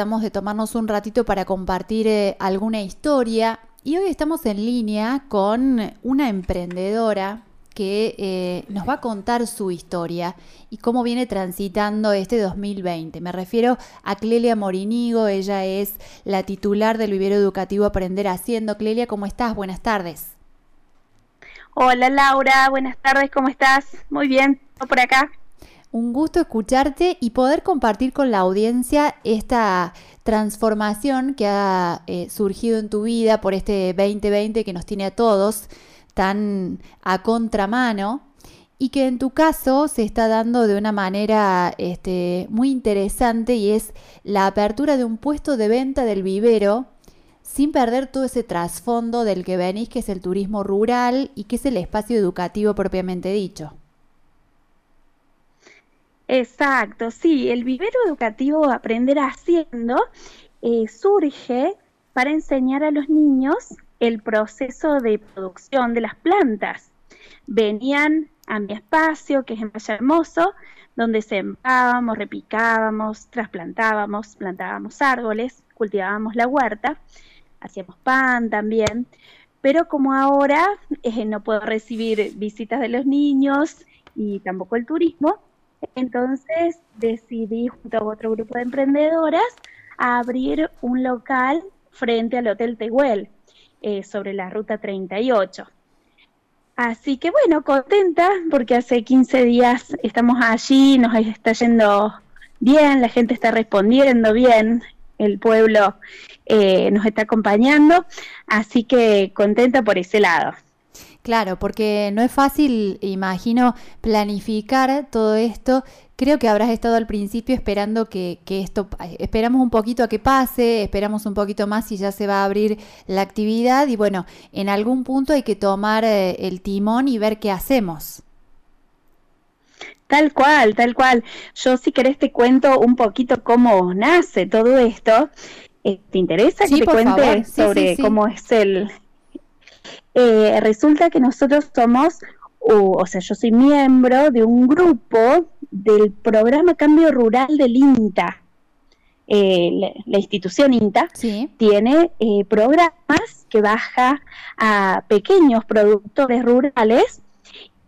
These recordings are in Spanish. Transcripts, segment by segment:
tratamos de tomarnos un ratito para compartir eh, alguna historia y hoy estamos en línea con una emprendedora que eh, nos va a contar su historia y cómo viene transitando este 2020. Me refiero a Clelia Morinigo, ella es la titular del vivero educativo Aprender Haciendo. Clelia, ¿cómo estás? Buenas tardes. Hola Laura, buenas tardes, ¿cómo estás? Muy bien, por acá. Un gusto escucharte y poder compartir con la audiencia esta transformación que ha eh, surgido en tu vida por este 2020 que nos tiene a todos tan a contramano y que en tu caso se está dando de una manera este, muy interesante y es la apertura de un puesto de venta del vivero sin perder todo ese trasfondo del que venís, que es el turismo rural y que es el espacio educativo propiamente dicho. Exacto, sí, el vivero educativo Aprender Haciendo eh, surge para enseñar a los niños el proceso de producción de las plantas. Venían a mi espacio, que es en Valle Hermoso, donde sembrábamos, repicábamos, trasplantábamos, plantábamos árboles, cultivábamos la huerta, hacíamos pan también, pero como ahora eh, no puedo recibir visitas de los niños y tampoco el turismo, entonces decidí junto a otro grupo de emprendedoras abrir un local frente al Hotel Tehuel, eh, sobre la Ruta 38. Así que bueno, contenta porque hace 15 días estamos allí, nos está yendo bien, la gente está respondiendo bien, el pueblo eh, nos está acompañando, así que contenta por ese lado. Claro, porque no es fácil, imagino, planificar todo esto. Creo que habrás estado al principio esperando que, esto, esperamos un poquito a que pase, esperamos un poquito más y ya se va a abrir la actividad y bueno, en algún punto hay que tomar eh, el timón y ver qué hacemos. Tal cual, tal cual. Yo si querés te cuento un poquito cómo nace todo esto. Eh, ¿Te interesa que te cuente sobre cómo es el, eh, resulta que nosotros somos, o, sea, yo soy miembro de un grupo del programa Cambio Rural del INTA. Eh, la, institución INTA tiene eh, programas que baja a pequeños productores rurales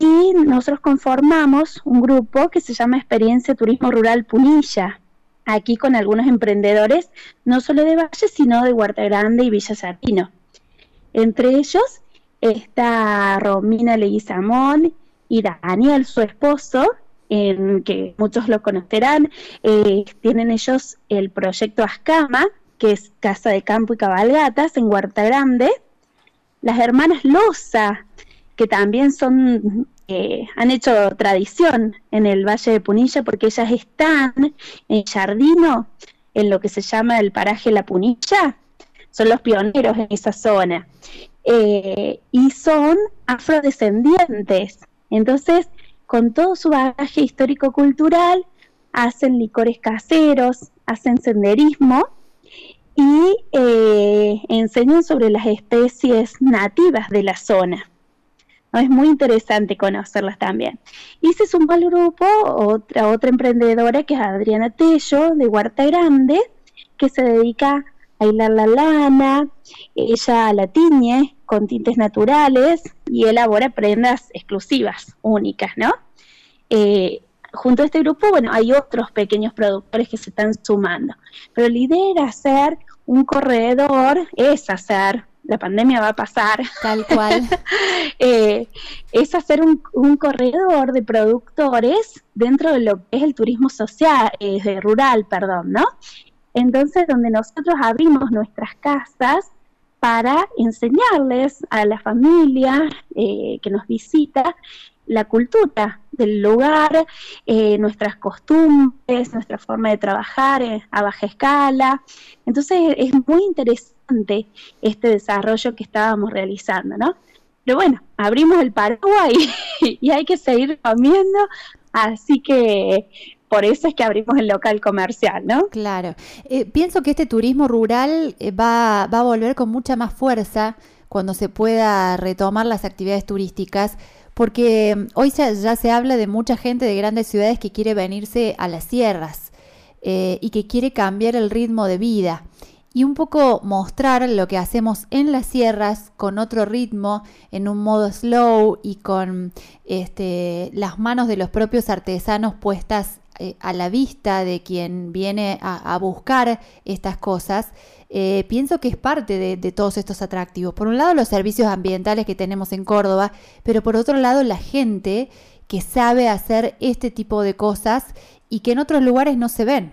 y nosotros conformamos un grupo que se llama Experiencia Turismo Rural Punilla, aquí con algunos emprendedores, no solo de Valle, sino de Huerta Grande y Villa Sardino. Entre ellos está Romina Leguizamón y Daniel, su esposo, en, que muchos lo conocerán. Eh, tienen ellos el proyecto Ascama, que es Casa de Campo y Cabalgatas en Huerta Grande. Las hermanas Loza, que también son eh, han hecho tradición en el Valle de Punilla porque ellas están en Jardino, en lo que se llama el paraje La Punilla, son los pioneros en esa zona. Eh, y son afrodescendientes. Entonces, con todo su bagaje histórico-cultural, hacen licores caseros, hacen senderismo y eh, enseñan sobre las especies nativas de la zona. Es muy interesante conocerlas también. Y se sumó al grupo otra, otra emprendedora que es Adriana Tello de Huerta Grande, que se dedica a hilar la lana, ella la tiñe con tintes naturales y elabora prendas exclusivas, únicas, ¿no? Eh, junto a este grupo, bueno, hay otros pequeños productores que se están sumando, pero la idea era hacer un corredor, es hacer, la pandemia va a pasar. Tal cual. Eh, es hacer un, corredor de productores dentro de lo que es el turismo social, eh, rural, perdón, ¿no? Entonces, donde nosotros abrimos nuestras casas para enseñarles a la familia eh, que nos visita la cultura del lugar, eh, nuestras costumbres, nuestra forma de trabajar eh, a baja escala. Entonces es muy interesante este desarrollo que estábamos realizando, ¿no? Pero bueno, abrimos el Paraguay y hay que seguir comiendo, así que por eso es que abrimos el local comercial, ¿no? Claro. Eh, pienso que este turismo rural eh, va, va a volver con mucha más fuerza cuando se pueda retomar las actividades turísticas, porque mm, hoy ya, se habla de mucha gente de grandes ciudades que quiere venirse a las sierras. eh, y que quiere cambiar el ritmo de vida y un poco mostrar lo que hacemos en las sierras con otro ritmo, en un modo slow y con este, las manos de los propios artesanos puestas a la vista de quien viene a, buscar estas cosas, eh, pienso que es parte de, de, todos estos atractivos. Por un lado, los servicios ambientales que tenemos en Córdoba, pero por otro lado, la gente que sabe hacer este tipo de cosas y que en otros lugares no se ven.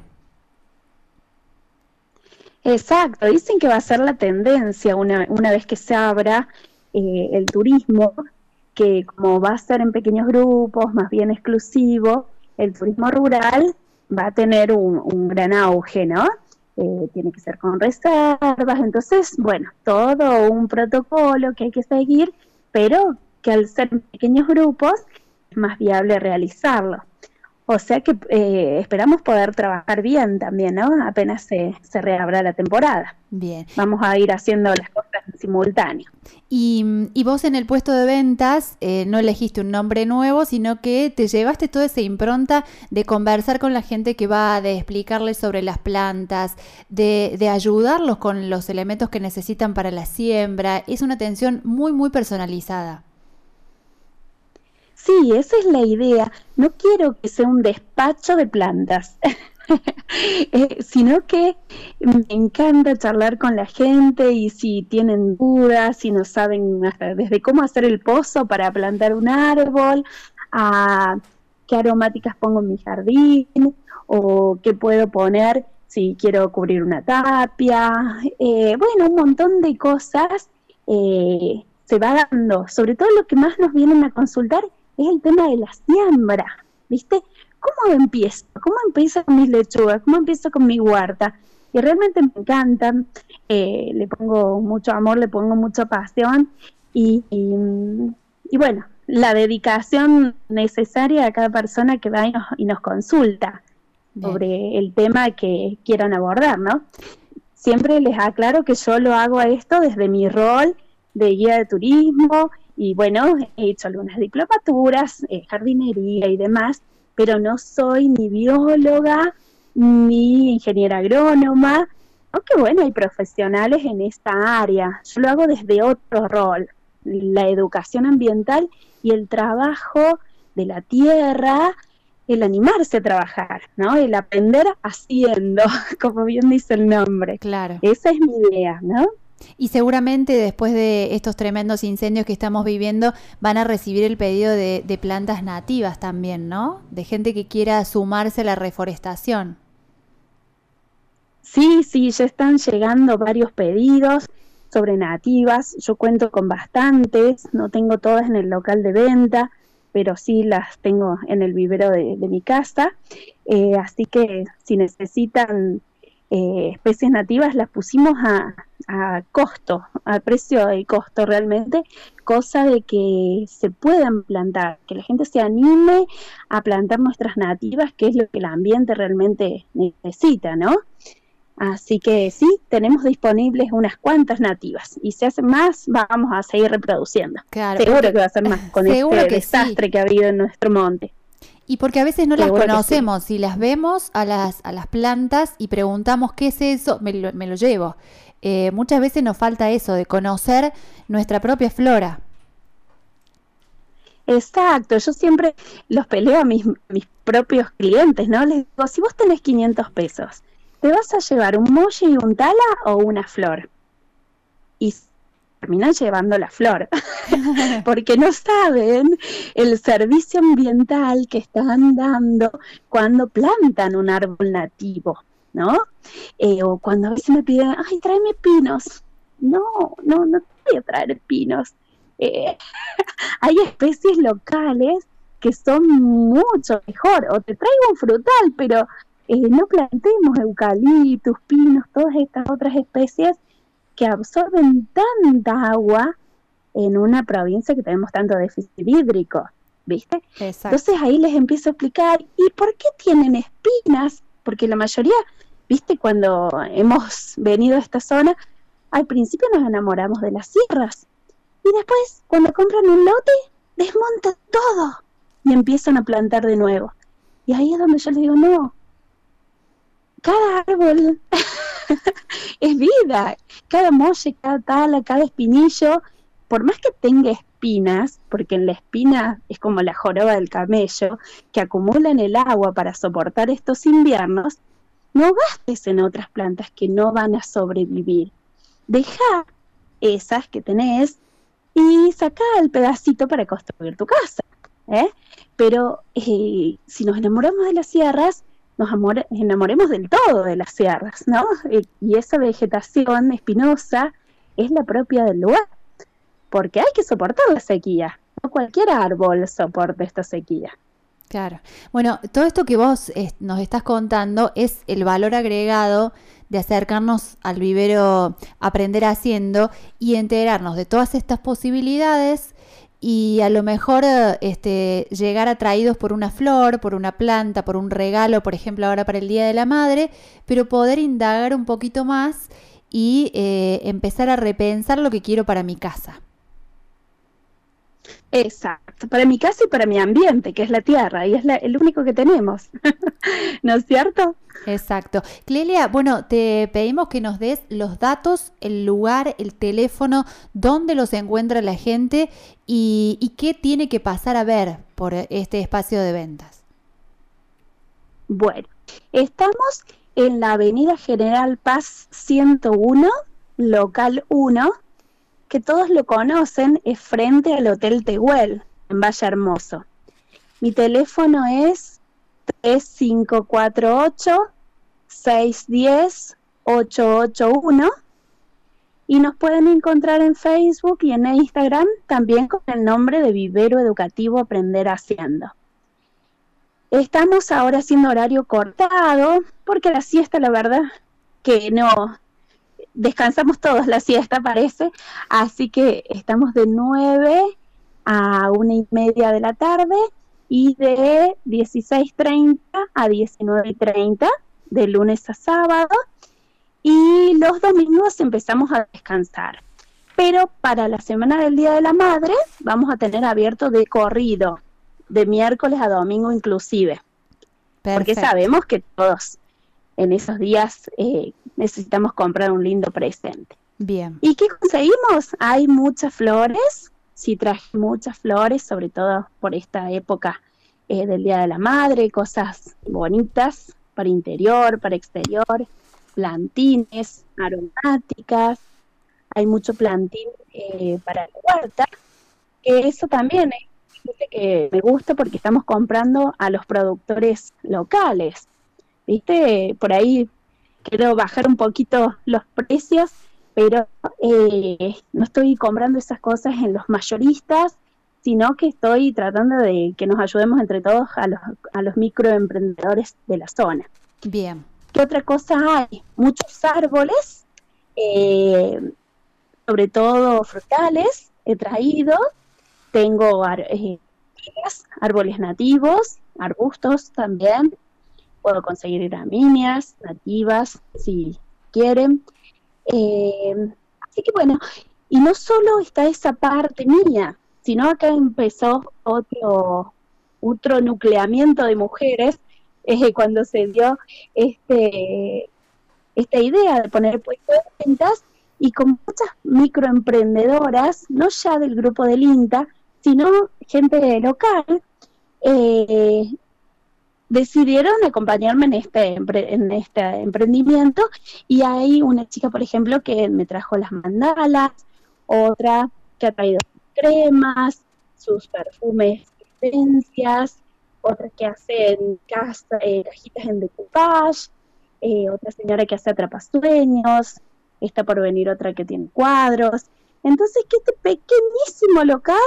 Exacto, dicen que va a ser la tendencia una, una vez que se abra eh, el turismo, que como va a ser en pequeños grupos, más bien exclusivo, el turismo rural va a tener un, gran auge, ¿no? Eh, tiene que ser con reservas, entonces, bueno, todo un protocolo que hay que seguir, pero que al ser pequeños grupos es más viable realizarlo. O sea que eh, esperamos poder trabajar bien también, ¿no? Apenas se, se, reabra la temporada. Bien. Vamos a ir haciendo las cosas simultáneo. Y, y vos en el puesto de ventas eh, no elegiste un nombre nuevo, sino que te llevaste toda esa impronta de conversar con la gente que va, de explicarles sobre las plantas, de, de ayudarlos con los elementos que necesitan para la siembra. Es una atención muy, muy personalizada. Sí, esa es la idea. No quiero que sea un despacho de plantas, eh, sino que me encanta charlar con la gente y si tienen dudas, si no saben desde cómo hacer el pozo para plantar un árbol, a qué aromáticas pongo en mi jardín o qué puedo poner si quiero cubrir una tapia. Eh, bueno, un montón de cosas eh, se va dando. Sobre todo lo que más nos vienen a consultar es el tema de la siembra, ¿viste? ¿Cómo empiezo? ¿Cómo empiezo con mis lechugas? ¿Cómo empiezo con mi huerta? Y realmente me encantan, eh, le pongo mucho amor, le pongo mucha pasión y, y, bueno, la dedicación necesaria a cada persona que va y nos, consulta sobre el tema que quieran abordar, ¿no? Siempre les aclaro que yo lo hago a esto desde mi rol de guía de turismo y bueno, he hecho algunas diplomaturas, eh, jardinería y demás, pero no soy ni bióloga ni ingeniera agrónoma, aunque bueno, hay profesionales en esta área. Yo lo hago desde otro rol, la educación ambiental y el trabajo de la tierra, el animarse a trabajar, ¿no? El aprender haciendo, como bien dice el nombre. Claro. Esa es mi idea, ¿no? Y seguramente después de estos tremendos incendios que estamos viviendo van a recibir el pedido de, plantas nativas también, ¿no? De gente que quiera sumarse a la reforestación. Sí, sí, ya están llegando varios pedidos sobre nativas. Yo cuento con bastantes, no tengo todas en el local de venta, pero sí las tengo en el vivero de, mi casa. Eh, así que si necesitan eh, especies nativas las pusimos a, a costo, a precio de costo realmente, cosa de que se puedan plantar, que la gente se anime a plantar nuestras nativas, que es lo que el ambiente realmente necesita, ¿no? Así que sí, tenemos disponibles unas cuantas nativas y si hace más vamos a seguir reproduciendo. Seguro que va a ser más con este desastre que ha habido en nuestro monte. Y porque a veces no las conocemos, si las vemos a las, a las plantas y preguntamos qué es eso, me lo, me lo llevo. Eh, muchas veces nos falta eso, de conocer nuestra propia flora. Exacto, yo siempre los peleo a mis, mis propios clientes, ¿no? Les digo, si vos tenés 500 pesos, ¿te vas a llevar un molle y un tala o una flor? Y terminan llevando la flor, porque no saben el servicio ambiental que están dando cuando plantan un árbol nativo, ¿no? Eh, o cuando a veces me piden, ay, tráeme pinos. No, no, no te voy a traer pinos. Eh, hay especies locales que son mucho mejor, o te traigo un frutal, pero eh, no plantemos eucaliptus, pinos, todas estas otras especies que absorben tanta agua en una provincia que tenemos tanto déficit hídrico, ¿viste? Entonces ahí les empiezo a explicar, ¿y por qué tienen espinas? Porque la mayoría, ¿viste? Cuando hemos venido a esta zona, al principio nos enamoramos de las sierras y después, cuando compran un lote, desmontan todo y empiezan a plantar de nuevo. Y ahí es donde yo les digo, no, cada árbol es vida, cada molle, cada tala, cada espinillo, por más que tenga espinas, porque en la espina es como la joroba del camello, que acumulan el agua para soportar estos inviernos, no gastes en otras plantas que no van a sobrevivir. Deja esas que tenés y saca el pedacito para construir tu casa. ¿eh? Pero eh, si nos enamoramos de las sierras, nos enamoremos del todo de las sierras, ¿no? Eh, y esa vegetación espinosa es la propia del lugar, porque hay que soportar la sequía. No cualquier árbol soporta esta sequía. Claro. Bueno, todo esto que vos nos estás contando es el valor agregado de acercarnos al vivero aprender haciendo y enterarnos de todas estas posibilidades y a lo mejor este, llegar atraídos por una flor, por una planta, por un regalo, por ejemplo ahora para el Día de la Madre, pero poder indagar un poquito más y eh, empezar a repensar lo que quiero para mi casa. Exacto, para mi casa y para mi ambiente, que es la tierra, y es el único que tenemos, ¿no es cierto? Exacto. Clelia, bueno, te pedimos que nos des los datos, el lugar, el teléfono, dónde los encuentra la gente y, y qué tiene que pasar a ver por este espacio de ventas. Bueno, estamos en la Avenida General Paz 101, local 1 que todos lo conocen, es frente al Hotel Tehuel, en Valle Hermoso. Mi teléfono es 3548-610-881 y nos pueden encontrar en Facebook y en Instagram también con el nombre de Vivero Educativo Aprender Haciendo. Estamos ahora haciendo horario cortado porque la siesta, la verdad, que no, descansamos todos la siesta, parece. Así que estamos de 9 a una y media de la tarde y de 16.30 a 19.30 de lunes a sábado. Y los domingos empezamos a descansar. Pero para la semana del Día de la Madre vamos a tener abierto de corrido, de miércoles a domingo inclusive. Porque sabemos que todos en esos días eh, necesitamos comprar un lindo presente. Bien. ¿Y qué conseguimos? Hay muchas flores, sí traje muchas flores, sobre todo por esta época eh, del Día de la Madre, cosas bonitas para interior, para exterior, plantines, aromáticas, hay mucho plantín eh, para la huerta, que eso también es que me gusta porque estamos comprando a los productores locales. ¿Viste? Por ahí quiero bajar un poquito los precios, pero eh, no estoy comprando esas cosas en los mayoristas, sino que estoy tratando de que nos ayudemos entre todos a los, a los microemprendedores de la zona. Bien. ¿Qué otra cosa hay? Muchos árboles, eh, sobre todo frutales, he traído. Tengo eh, árboles nativos, arbustos también, puedo conseguir gramíneas nativas si quieren. Eh, así que bueno, y no solo está esa parte mía, sino acá empezó otro, otro nucleamiento de mujeres eh, cuando se dio este, esta idea de poner puestos de ventas y con muchas microemprendedoras, no ya del grupo del INTA, sino gente local, eh, decidieron acompañarme en este, en este emprendimiento y hay una chica, por ejemplo, que me trajo las mandalas, otra que ha traído cremas, sus perfumes, esencias, otra que hace casa, eh, cajitas en decoupage, eh, otra señora que hace atrapasueños, está por venir otra que tiene cuadros. Entonces, que este pequeñísimo local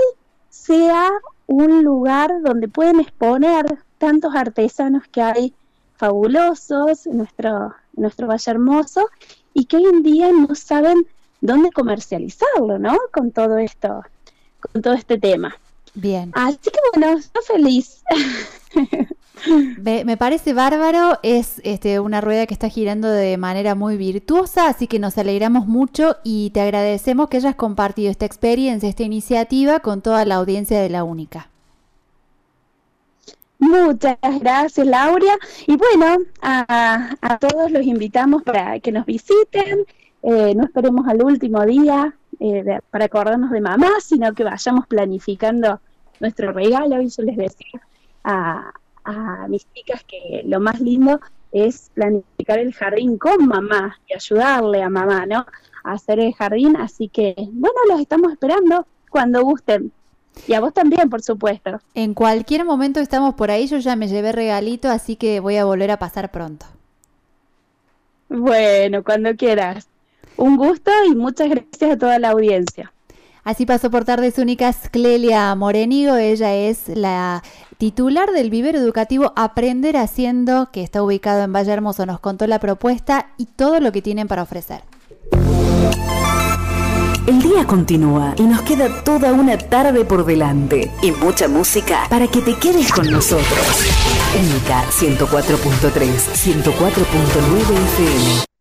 sea un lugar donde pueden exponer tantos artesanos que hay fabulosos en nuestro, nuestro Valle Hermoso y que hoy en día no saben dónde comercializarlo, ¿no? Con todo esto, con todo este tema. Bien. Así que bueno, estoy feliz. Me, parece bárbaro, es este, una rueda que está girando de manera muy virtuosa, así que nos alegramos mucho y te agradecemos que hayas compartido esta experiencia, esta iniciativa con toda la audiencia de la Única. Muchas gracias, Laura. Y bueno, a, todos los invitamos para que nos visiten. Eh, no esperemos al último día eh, para acordarnos de mamá, sino que vayamos planificando nuestro regalo. Y yo les decía a, a mis chicas que lo más lindo es planificar el jardín con mamá y ayudarle a mamá, ¿no? A hacer el jardín. Así que, bueno, los estamos esperando cuando gusten. Y a vos también, por supuesto. En cualquier momento estamos por ahí, yo ya me llevé regalito, así que voy a volver a pasar pronto. Bueno, cuando quieras. Un gusto y muchas gracias a toda la audiencia. Así pasó por Tardes Únicas Clelia Morenigo, ella es la titular del vivero educativo Aprender Haciendo, que está ubicado en Valle Hermoso, nos contó la propuesta y todo lo que tienen para ofrecer. El día continúa y nos queda toda una tarde por delante y mucha música para que te quedes con nosotros. Única 104.3, 104.9 FM.